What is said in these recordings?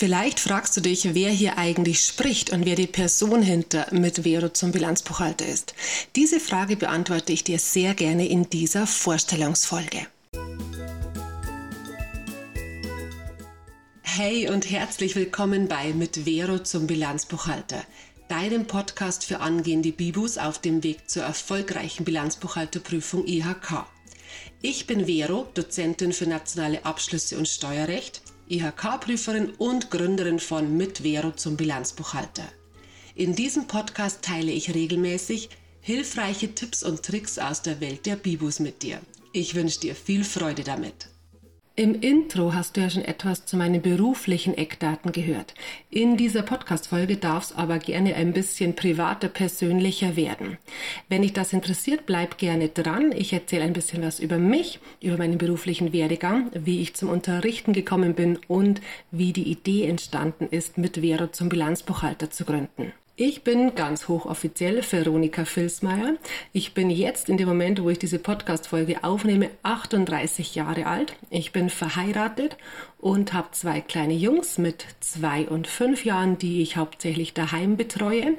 Vielleicht fragst du dich, wer hier eigentlich spricht und wer die Person hinter mit Vero zum Bilanzbuchhalter ist. Diese Frage beantworte ich dir sehr gerne in dieser Vorstellungsfolge. Hey und herzlich willkommen bei Mit Vero zum Bilanzbuchhalter, deinem Podcast für angehende Bibus auf dem Weg zur erfolgreichen Bilanzbuchhalterprüfung IHK. Ich bin Vero, Dozentin für nationale Abschlüsse und Steuerrecht IHK-Prüferin und Gründerin von Mit Vero zum Bilanzbuchhalter. In diesem Podcast teile ich regelmäßig hilfreiche Tipps und Tricks aus der Welt der Bibus mit dir. Ich wünsche dir viel Freude damit. Im Intro hast du ja schon etwas zu meinen beruflichen Eckdaten gehört. In dieser Podcast-Folge darf es aber gerne ein bisschen privater, persönlicher werden. Wenn dich das interessiert, bleib gerne dran. Ich erzähle ein bisschen was über mich, über meinen beruflichen Werdegang, wie ich zum Unterrichten gekommen bin und wie die Idee entstanden ist, mit Vero zum Bilanzbuchhalter zu gründen. Ich bin ganz hochoffiziell Veronika Filsmeier. Ich bin jetzt in dem Moment, wo ich diese Podcast-Folge aufnehme, 38 Jahre alt. Ich bin verheiratet und habe zwei kleine Jungs mit zwei und fünf Jahren, die ich hauptsächlich daheim betreue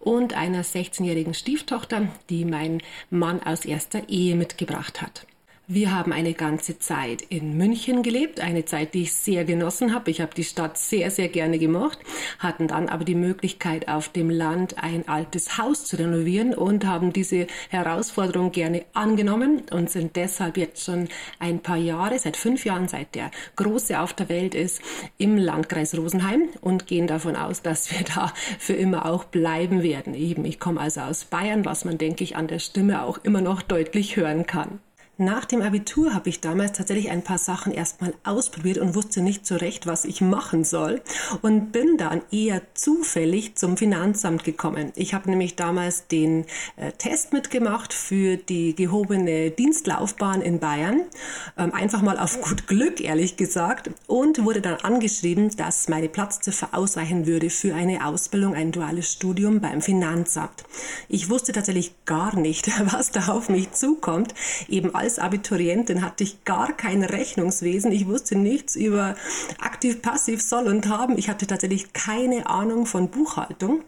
und einer 16-jährigen Stieftochter, die mein Mann aus erster Ehe mitgebracht hat. Wir haben eine ganze Zeit in München gelebt, eine Zeit, die ich sehr genossen habe. Ich habe die Stadt sehr, sehr gerne gemocht, hatten dann aber die Möglichkeit, auf dem Land ein altes Haus zu renovieren und haben diese Herausforderung gerne angenommen und sind deshalb jetzt schon ein paar Jahre, seit fünf Jahren, seit der Große auf der Welt ist, im Landkreis Rosenheim und gehen davon aus, dass wir da für immer auch bleiben werden. Eben, ich komme also aus Bayern, was man, denke ich, an der Stimme auch immer noch deutlich hören kann. Nach dem Abitur habe ich damals tatsächlich ein paar Sachen erstmal ausprobiert und wusste nicht so recht, was ich machen soll und bin dann eher zufällig zum Finanzamt gekommen. Ich habe nämlich damals den äh, Test mitgemacht für die gehobene Dienstlaufbahn in Bayern, ähm, einfach mal auf gut Glück ehrlich gesagt und wurde dann angeschrieben, dass meine Platzziffer ausreichen würde für eine Ausbildung, ein duales Studium beim Finanzamt. Ich wusste tatsächlich gar nicht, was da auf mich zukommt, eben als Abiturientin hatte ich gar kein Rechnungswesen. Ich wusste nichts über aktiv, passiv, soll und haben. Ich hatte tatsächlich keine Ahnung von Buchhaltung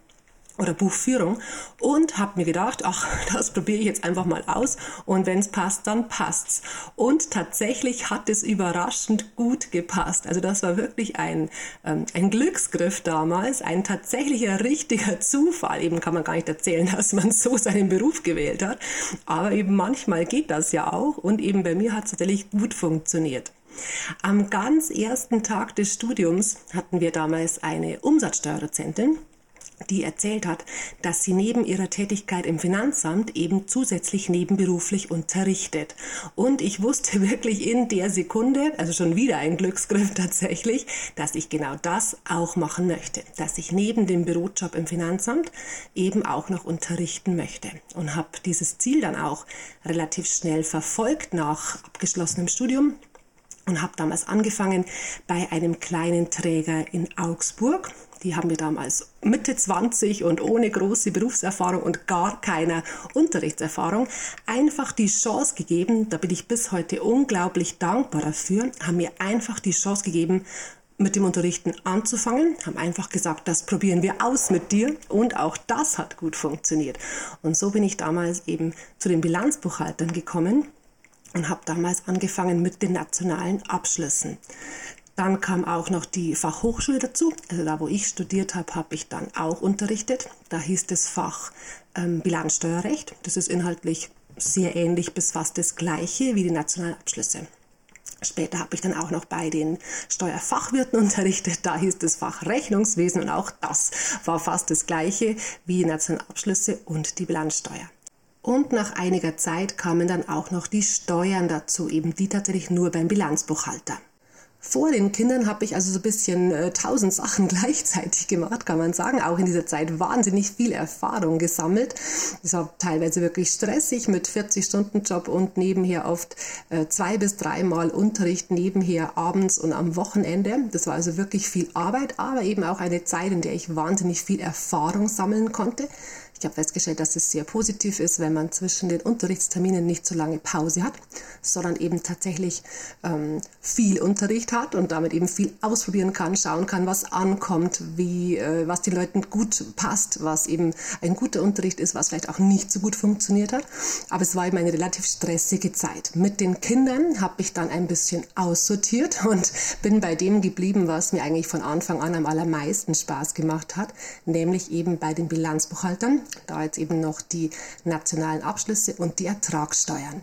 oder Buchführung und habe mir gedacht, ach, das probiere ich jetzt einfach mal aus und wenn es passt, dann passt's. Und tatsächlich hat es überraschend gut gepasst. Also das war wirklich ein, ähm, ein Glücksgriff damals, ein tatsächlicher richtiger Zufall. Eben kann man gar nicht erzählen, dass man so seinen Beruf gewählt hat, aber eben manchmal geht das ja auch und eben bei mir hat es tatsächlich gut funktioniert. Am ganz ersten Tag des Studiums hatten wir damals eine Umsatzsteuerdozentin die erzählt hat, dass sie neben ihrer Tätigkeit im Finanzamt eben zusätzlich nebenberuflich unterrichtet. Und ich wusste wirklich in der Sekunde, also schon wieder ein Glücksgriff tatsächlich, dass ich genau das auch machen möchte, dass ich neben dem Bürojob im Finanzamt eben auch noch unterrichten möchte. Und habe dieses Ziel dann auch relativ schnell verfolgt nach abgeschlossenem Studium und habe damals angefangen bei einem kleinen Träger in Augsburg. Die haben mir damals Mitte 20 und ohne große Berufserfahrung und gar keine Unterrichtserfahrung einfach die Chance gegeben, da bin ich bis heute unglaublich dankbar dafür, haben mir einfach die Chance gegeben, mit dem Unterrichten anzufangen, haben einfach gesagt, das probieren wir aus mit dir und auch das hat gut funktioniert. Und so bin ich damals eben zu den Bilanzbuchhaltern gekommen und habe damals angefangen mit den nationalen Abschlüssen. Dann kam auch noch die Fachhochschule dazu. Also da, wo ich studiert habe, habe ich dann auch unterrichtet. Da hieß das Fach ähm, Bilanzsteuerrecht. Das ist inhaltlich sehr ähnlich bis fast das gleiche wie die nationalen Abschlüsse. Später habe ich dann auch noch bei den Steuerfachwirten unterrichtet. Da hieß das Fach Rechnungswesen und auch das war fast das gleiche wie die nationalen Abschlüsse und die Bilanzsteuer. Und nach einiger Zeit kamen dann auch noch die Steuern dazu, eben die tatsächlich nur beim Bilanzbuchhalter. Vor den Kindern habe ich also so ein bisschen äh, tausend Sachen gleichzeitig gemacht, kann man sagen. Auch in dieser Zeit wahnsinnig viel Erfahrung gesammelt. Das war teilweise wirklich stressig mit 40-Stunden-Job und nebenher oft äh, zwei bis dreimal Unterricht nebenher abends und am Wochenende. Das war also wirklich viel Arbeit, aber eben auch eine Zeit, in der ich wahnsinnig viel Erfahrung sammeln konnte. Ich habe festgestellt, dass es sehr positiv ist, wenn man zwischen den Unterrichtsterminen nicht so lange Pause hat, sondern eben tatsächlich ähm, viel Unterricht hat und damit eben viel ausprobieren kann, schauen kann, was ankommt, wie, äh, was den Leuten gut passt, was eben ein guter Unterricht ist, was vielleicht auch nicht so gut funktioniert hat. Aber es war eben eine relativ stressige Zeit. Mit den Kindern habe ich dann ein bisschen aussortiert und bin bei dem geblieben, was mir eigentlich von Anfang an am allermeisten Spaß gemacht hat, nämlich eben bei den Bilanzbuchhaltern da jetzt eben noch die nationalen Abschlüsse und die Ertragssteuern.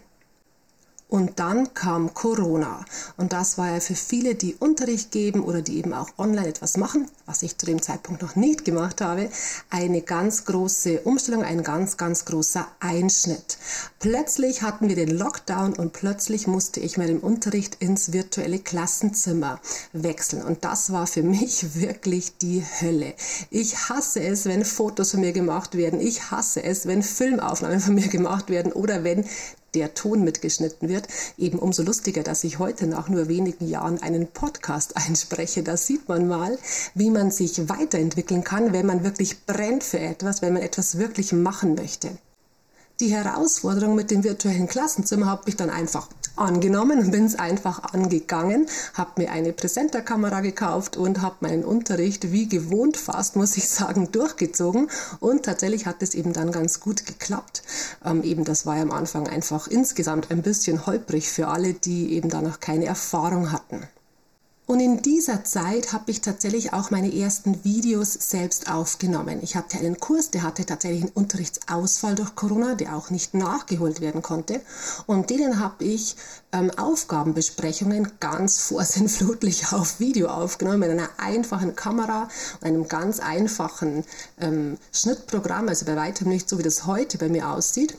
Und dann kam Corona. Und das war ja für viele, die Unterricht geben oder die eben auch online etwas machen, was ich zu dem Zeitpunkt noch nicht gemacht habe, eine ganz große Umstellung, ein ganz, ganz großer Einschnitt. Plötzlich hatten wir den Lockdown und plötzlich musste ich mit dem Unterricht ins virtuelle Klassenzimmer wechseln. Und das war für mich wirklich die Hölle. Ich hasse es, wenn Fotos von mir gemacht werden. Ich hasse es, wenn Filmaufnahmen von mir gemacht werden oder wenn der Ton mitgeschnitten wird, eben umso lustiger, dass ich heute nach nur wenigen Jahren einen Podcast einspreche. Da sieht man mal, wie man sich weiterentwickeln kann, wenn man wirklich brennt für etwas, wenn man etwas wirklich machen möchte. Die Herausforderung mit dem virtuellen Klassenzimmer habe ich dann einfach angenommen und bin es einfach angegangen, habe mir eine Präsenterkamera gekauft und habe meinen Unterricht wie gewohnt fast, muss ich sagen, durchgezogen. Und tatsächlich hat es eben dann ganz gut geklappt. Ähm, eben das war ja am Anfang einfach insgesamt ein bisschen holprig für alle, die eben da noch keine Erfahrung hatten. Und in dieser Zeit habe ich tatsächlich auch meine ersten Videos selbst aufgenommen. Ich hatte einen Kurs, der hatte tatsächlich einen Unterrichtsausfall durch Corona, der auch nicht nachgeholt werden konnte. Und denen habe ich ähm, Aufgabenbesprechungen ganz vorsinnflutlich auf Video aufgenommen mit einer einfachen Kamera und einem ganz einfachen ähm, Schnittprogramm, also bei weitem nicht so, wie das heute bei mir aussieht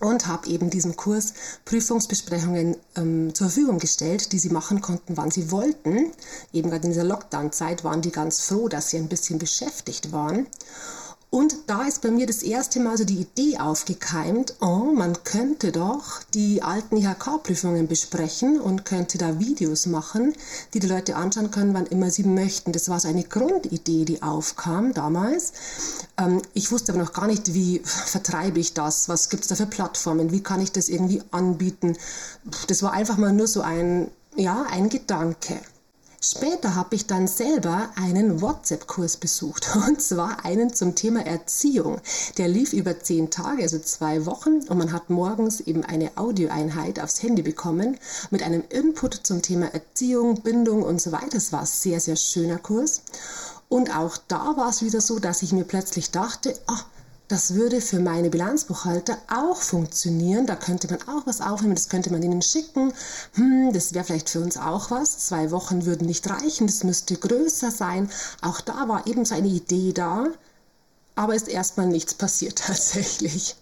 und habe eben diesem Kurs Prüfungsbesprechungen ähm, zur Verfügung gestellt, die sie machen konnten, wann sie wollten. Eben gerade in dieser Lockdown-Zeit waren die ganz froh, dass sie ein bisschen beschäftigt waren. Und da ist bei mir das erste Mal so die Idee aufgekeimt, oh, man könnte doch die alten IHK-Prüfungen besprechen und könnte da Videos machen, die die Leute anschauen können, wann immer sie möchten. Das war so eine Grundidee, die aufkam damals. Ähm, ich wusste aber noch gar nicht, wie vertreibe ich das, was gibt es da für Plattformen, wie kann ich das irgendwie anbieten. Das war einfach mal nur so ein, ja, ein Gedanke. Später habe ich dann selber einen WhatsApp-Kurs besucht und zwar einen zum Thema Erziehung. Der lief über zehn Tage, also zwei Wochen und man hat morgens eben eine Audioeinheit aufs Handy bekommen mit einem Input zum Thema Erziehung, Bindung und so weiter. Das war ein sehr, sehr schöner Kurs. Und auch da war es wieder so, dass ich mir plötzlich dachte, ach, das würde für meine Bilanzbuchhalter auch funktionieren. Da könnte man auch was aufnehmen, das könnte man ihnen schicken. Hm, das wäre vielleicht für uns auch was. Zwei Wochen würden nicht reichen, das müsste größer sein. Auch da war eben so eine Idee da, aber ist erstmal nichts passiert tatsächlich.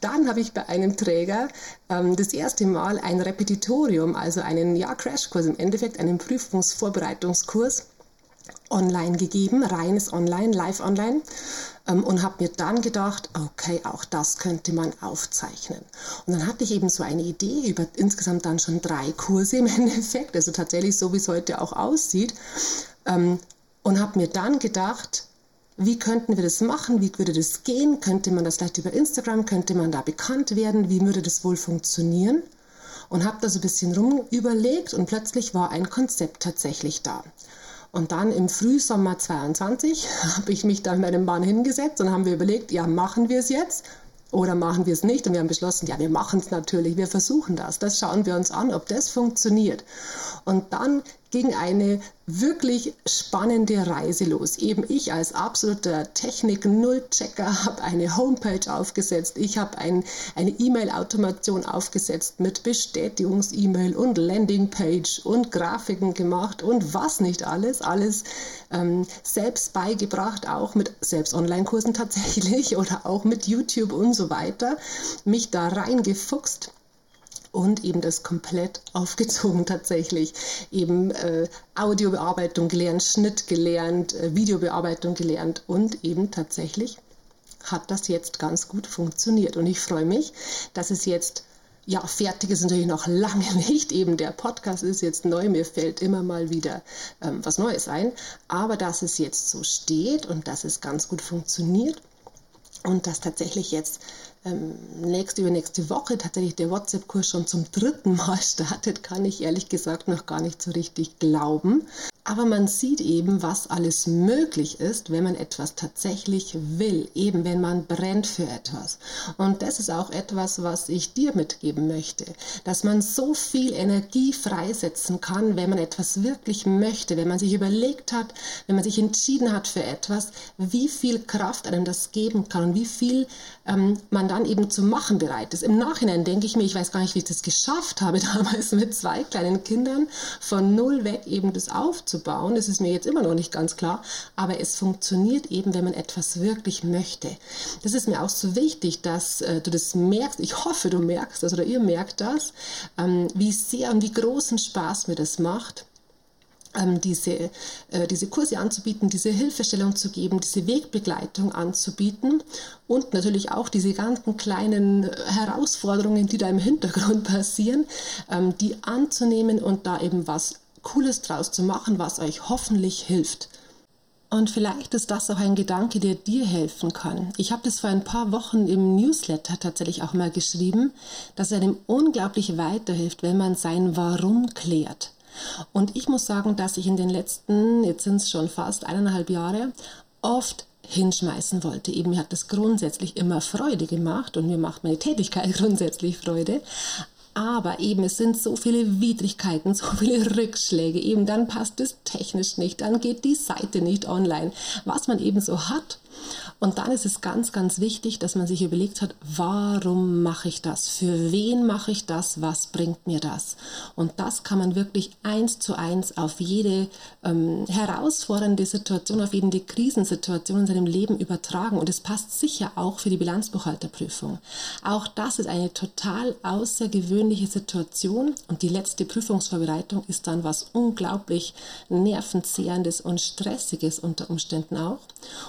Dann habe ich bei einem Träger ähm, das erste Mal ein Repetitorium, also einen ja, Crashkurs, im Endeffekt einen Prüfungsvorbereitungskurs online gegeben, reines Online, live online ähm, und habe mir dann gedacht, okay, auch das könnte man aufzeichnen. Und dann hatte ich eben so eine Idee über insgesamt dann schon drei Kurse im Endeffekt, also tatsächlich so, wie es heute auch aussieht, ähm, und habe mir dann gedacht, wie könnten wir das machen? Wie würde das gehen? Könnte man das vielleicht über Instagram? Könnte man da bekannt werden? Wie würde das wohl funktionieren? Und habe da so ein bisschen rum überlegt und plötzlich war ein Konzept tatsächlich da. Und dann im Frühsommer 22 habe ich mich da mit meinem Mann hingesetzt und haben wir überlegt, ja, machen wir es jetzt oder machen wir es nicht? Und wir haben beschlossen, ja, wir machen es natürlich, wir versuchen das. Das schauen wir uns an, ob das funktioniert. Und dann ging eine wirklich spannende Reise los. Eben ich als absoluter Technik-Null-Checker habe eine Homepage aufgesetzt. Ich habe ein, eine E-Mail-Automation aufgesetzt mit Bestätigungs-E-Mail und Landingpage und Grafiken gemacht und was nicht alles. Alles ähm, selbst beigebracht, auch mit selbst Online-Kursen tatsächlich oder auch mit YouTube und so weiter. Mich da reingefuchst und eben das komplett aufgezogen tatsächlich. Eben äh, Audiobearbeitung gelernt, Schnitt gelernt, äh, Videobearbeitung gelernt und eben tatsächlich hat das jetzt ganz gut funktioniert. Und ich freue mich, dass es jetzt ja, fertig ist natürlich noch lange nicht. Eben der Podcast ist jetzt neu. Mir fällt immer mal wieder ähm, was Neues ein. Aber dass es jetzt so steht und dass es ganz gut funktioniert und dass tatsächlich jetzt ähm, nächste übernächste Woche tatsächlich der WhatsApp-Kurs schon zum dritten Mal startet, kann ich ehrlich gesagt noch gar nicht so richtig glauben. Aber man sieht eben, was alles möglich ist, wenn man etwas tatsächlich will, eben wenn man brennt für etwas. Und das ist auch etwas, was ich dir mitgeben möchte, dass man so viel Energie freisetzen kann, wenn man etwas wirklich möchte, wenn man sich überlegt hat, wenn man sich entschieden hat für etwas, wie viel Kraft einem das geben kann und wie viel ähm, man dann eben zu machen bereit ist. Im Nachhinein denke ich mir, ich weiß gar nicht, wie ich das geschafft habe, damals mit zwei kleinen Kindern von null weg eben das aufzubauen. Das ist mir jetzt immer noch nicht ganz klar, aber es funktioniert eben, wenn man etwas wirklich möchte. Das ist mir auch so wichtig, dass äh, du das merkst. Ich hoffe, du merkst das oder ihr merkt das, ähm, wie sehr und wie großen Spaß mir das macht diese, äh, diese Kurse anzubieten, diese Hilfestellung zu geben, diese Wegbegleitung anzubieten und natürlich auch diese ganzen kleinen äh, Herausforderungen, die da im Hintergrund passieren, ähm, die anzunehmen und da eben was Cooles draus zu machen, was euch hoffentlich hilft. Und vielleicht ist das auch ein Gedanke, der dir helfen kann. Ich habe das vor ein paar Wochen im Newsletter tatsächlich auch mal geschrieben, dass einem unglaublich weiterhilft, wenn man sein Warum klärt. Und ich muss sagen, dass ich in den letzten, jetzt sind es schon fast eineinhalb Jahre, oft hinschmeißen wollte. Eben mir hat das grundsätzlich immer Freude gemacht und mir macht meine Tätigkeit grundsätzlich Freude. Aber eben, es sind so viele Widrigkeiten, so viele Rückschläge. Eben dann passt es technisch nicht, dann geht die Seite nicht online. Was man eben so hat, und dann ist es ganz, ganz wichtig, dass man sich überlegt hat, warum mache ich das? Für wen mache ich das? Was bringt mir das? Und das kann man wirklich eins zu eins auf jede ähm, herausfordernde Situation, auf jede Krisensituation in seinem Leben übertragen. Und es passt sicher auch für die Bilanzbuchhalterprüfung. Auch das ist eine total außergewöhnliche Situation. Und die letzte Prüfungsvorbereitung ist dann was unglaublich nervenzehrendes und stressiges unter Umständen auch.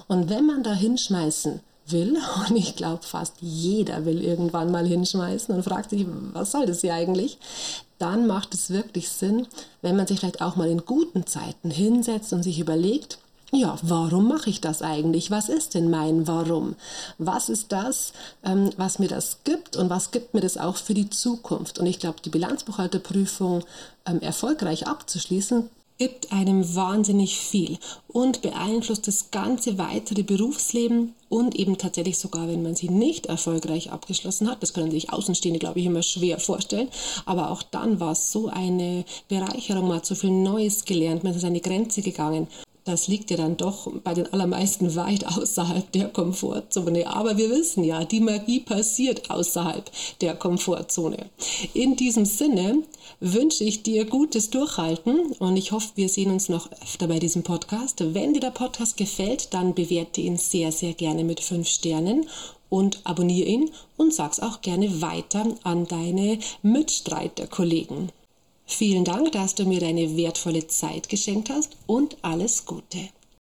Und wenn man man da hinschmeißen will, und ich glaube fast jeder will irgendwann mal hinschmeißen und fragt sich, was soll das hier eigentlich, dann macht es wirklich Sinn, wenn man sich vielleicht auch mal in guten Zeiten hinsetzt und sich überlegt, ja, warum mache ich das eigentlich? Was ist denn mein Warum? Was ist das, ähm, was mir das gibt und was gibt mir das auch für die Zukunft? Und ich glaube, die Bilanzbuchhalterprüfung ähm, erfolgreich abzuschließen, gibt einem wahnsinnig viel und beeinflusst das ganze weitere Berufsleben und eben tatsächlich sogar, wenn man sie nicht erfolgreich abgeschlossen hat. Das können sich Außenstehende, glaube ich, immer schwer vorstellen. Aber auch dann war es so eine Bereicherung, man hat so viel Neues gelernt, man ist an die Grenze gegangen das liegt ja dann doch bei den allermeisten weit außerhalb der Komfortzone. Aber wir wissen ja, die Magie passiert außerhalb der Komfortzone. In diesem Sinne wünsche ich dir gutes Durchhalten und ich hoffe, wir sehen uns noch öfter bei diesem Podcast. Wenn dir der Podcast gefällt, dann bewerte ihn sehr, sehr gerne mit fünf Sternen und abonniere ihn und sag's auch gerne weiter an deine Mitstreiterkollegen. Vielen Dank, dass du mir deine wertvolle Zeit geschenkt hast und alles Gute.